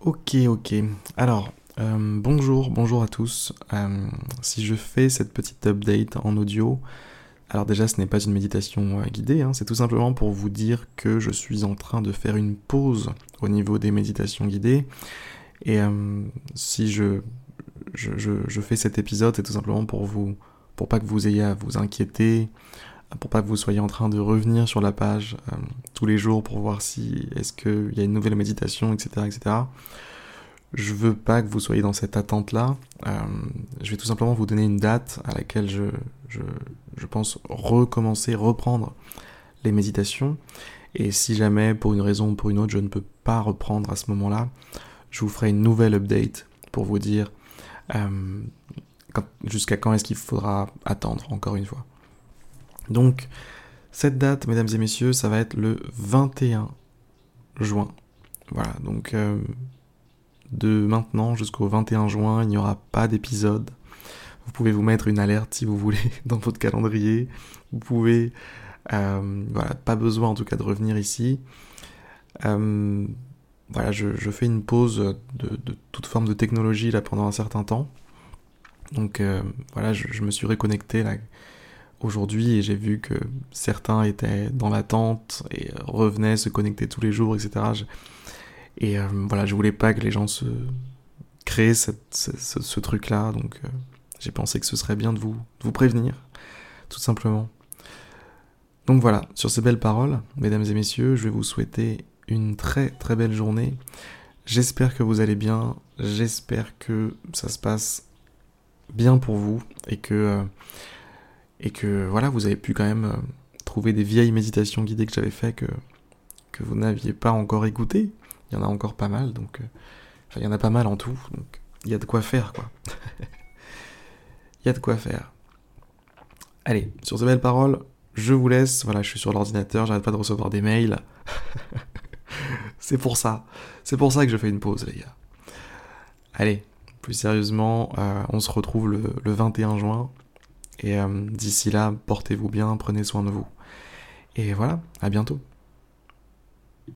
Ok, ok. Alors, euh, bonjour, bonjour à tous. Euh, si je fais cette petite update en audio, alors déjà ce n'est pas une méditation euh, guidée, hein, c'est tout simplement pour vous dire que je suis en train de faire une pause au niveau des méditations guidées. Et si je, je, je, fais cet épisode, c'est tout simplement pour vous, pour pas que vous ayez à vous inquiéter, pour pas que vous soyez en train de revenir sur la page euh, tous les jours pour voir si est-ce qu'il y a une nouvelle méditation, etc., etc. Je veux pas que vous soyez dans cette attente-là. Euh, je vais tout simplement vous donner une date à laquelle je, je, je, pense recommencer, reprendre les méditations. Et si jamais, pour une raison ou pour une autre, je ne peux pas reprendre à ce moment-là, je vous ferai une nouvelle update pour vous dire euh, jusqu'à quand est-ce qu'il faudra attendre, encore une fois. Donc, cette date, mesdames et messieurs, ça va être le 21 juin. Voilà, donc euh, de maintenant jusqu'au 21 juin, il n'y aura pas d'épisode. Vous pouvez vous mettre une alerte si vous voulez dans votre calendrier. Vous pouvez, euh, voilà, pas besoin en tout cas de revenir ici. Euh, voilà, je, fais une pause de, toute forme de technologie là pendant un certain temps. Donc voilà, je, je, me suis reconnecté là aujourd'hui et j'ai vu que certains étaient dans l'attente et revenaient se connecter tous les jours, etc. Et euh, voilà, je voulais pas que les gens se créent ce, truc-là, donc euh, j'ai pensé que ce serait bien de vous, de vous prévenir, tout simplement. Donc voilà, sur ces belles paroles, mesdames et messieurs, je vais vous souhaiter une très très belle journée. J'espère que vous allez bien, j'espère que ça se passe bien pour vous et que euh, et que voilà, vous avez pu quand même euh, trouver des vieilles méditations guidées que j'avais fait que, que vous n'aviez pas encore écoutées. Il y en a encore pas mal, donc euh, enfin, il y en a pas mal en tout, donc il y a de quoi faire quoi. Il y a de quoi faire. Allez, sur ces belles paroles, je vous laisse. Voilà, je suis sur l'ordinateur, j'arrête pas de recevoir des mails. c'est pour ça. C'est pour ça que je fais une pause, les gars. Allez, plus sérieusement, euh, on se retrouve le, le 21 juin et euh, d'ici là, portez-vous bien, prenez soin de vous. Et voilà, à bientôt.